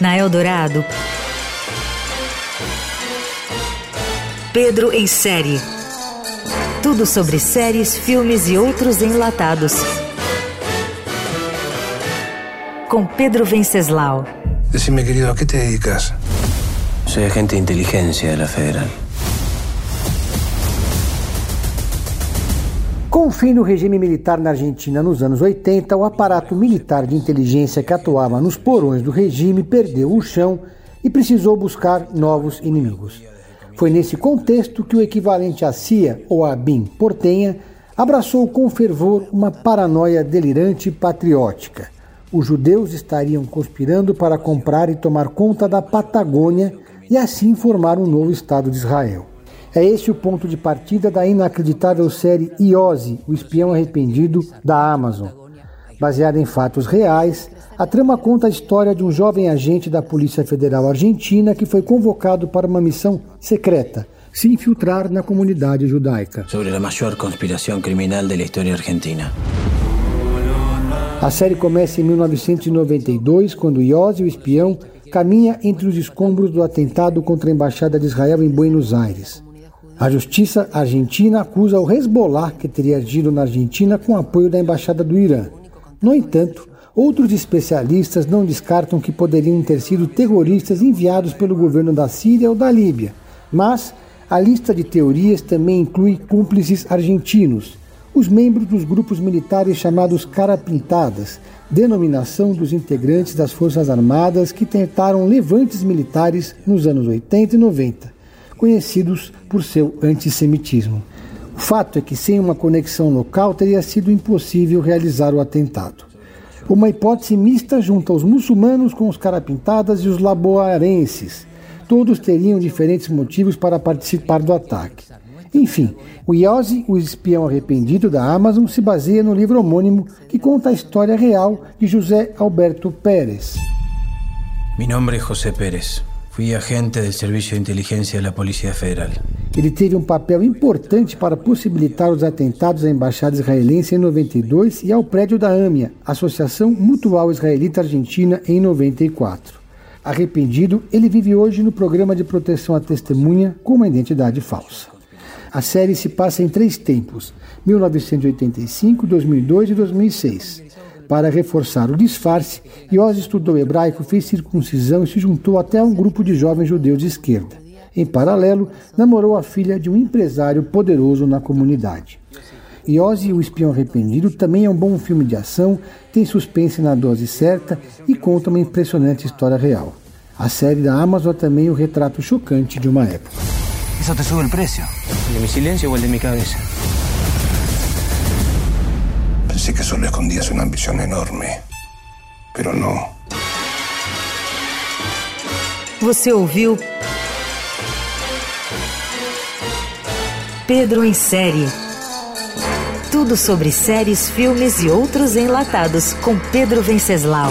Na Eldorado, Pedro em série. Tudo sobre séries, filmes e outros enlatados. Com Pedro Venceslau. Decime, querido, ¿a qué te dedicas? Soy agente de inteligencia de la Federal. Com o fim do regime militar na Argentina nos anos 80, o aparato militar de inteligência que atuava nos porões do regime perdeu o chão e precisou buscar novos inimigos. Foi nesse contexto que o equivalente à CIA ou à BIM portenha abraçou com fervor uma paranoia delirante e patriótica. Os judeus estariam conspirando para comprar e tomar conta da Patagônia e assim formar um novo Estado de Israel. É esse o ponto de partida da inacreditável série Iose, o espião arrependido da Amazon. Baseada em fatos reais, a trama conta a história de um jovem agente da Polícia Federal Argentina que foi convocado para uma missão secreta, se infiltrar na comunidade judaica. Sobre a maior conspiração criminal da história argentina. A série começa em 1992, quando Iose, o espião, caminha entre os escombros do atentado contra a Embaixada de Israel em Buenos Aires. A justiça argentina acusa o Hezbollah, que teria agido na Argentina com apoio da embaixada do Irã. No entanto, outros especialistas não descartam que poderiam ter sido terroristas enviados pelo governo da Síria ou da Líbia. Mas a lista de teorias também inclui cúmplices argentinos, os membros dos grupos militares chamados Carapintadas, denominação dos integrantes das Forças Armadas que tentaram levantes militares nos anos 80 e 90 conhecidos por seu antissemitismo. O fato é que sem uma conexão local teria sido impossível realizar o atentado. Uma hipótese mista junta os muçulmanos com os carapintadas e os laboarenses. Todos teriam diferentes motivos para participar do ataque. Enfim, o Iose, o espião arrependido da Amazon, se baseia no livro homônimo que conta a história real de José Alberto Pérez. Meu nome é José Pérez. Fui agente do Serviço de Inteligência da Polícia Federal. Ele teve um papel importante para possibilitar os atentados à embaixada israelense em 92 e ao prédio da AMIA, Associação Mutual Israelita Argentina, em 94. Arrependido, ele vive hoje no programa de proteção à testemunha com uma identidade falsa. A série se passa em três tempos: 1985, 2002 e 2006. Para reforçar o disfarce, Iose estudou hebraico, fez circuncisão e se juntou até a um grupo de jovens judeus de esquerda. Em paralelo, namorou a filha de um empresário poderoso na comunidade. Iose, o Espião Arrependido, também é um bom filme de ação, tem suspense na dose certa e conta uma impressionante história real. A série da Amazon é também o retrato chocante de uma época. Isso te sube o preço? de meu silêncio ou de minha cabeça? Pensé que solo escondías una ambición enorme, pero no. Você ouviu Pedro em série. Tudo sobre séries, filmes e outros enlatados com Pedro Venceslau.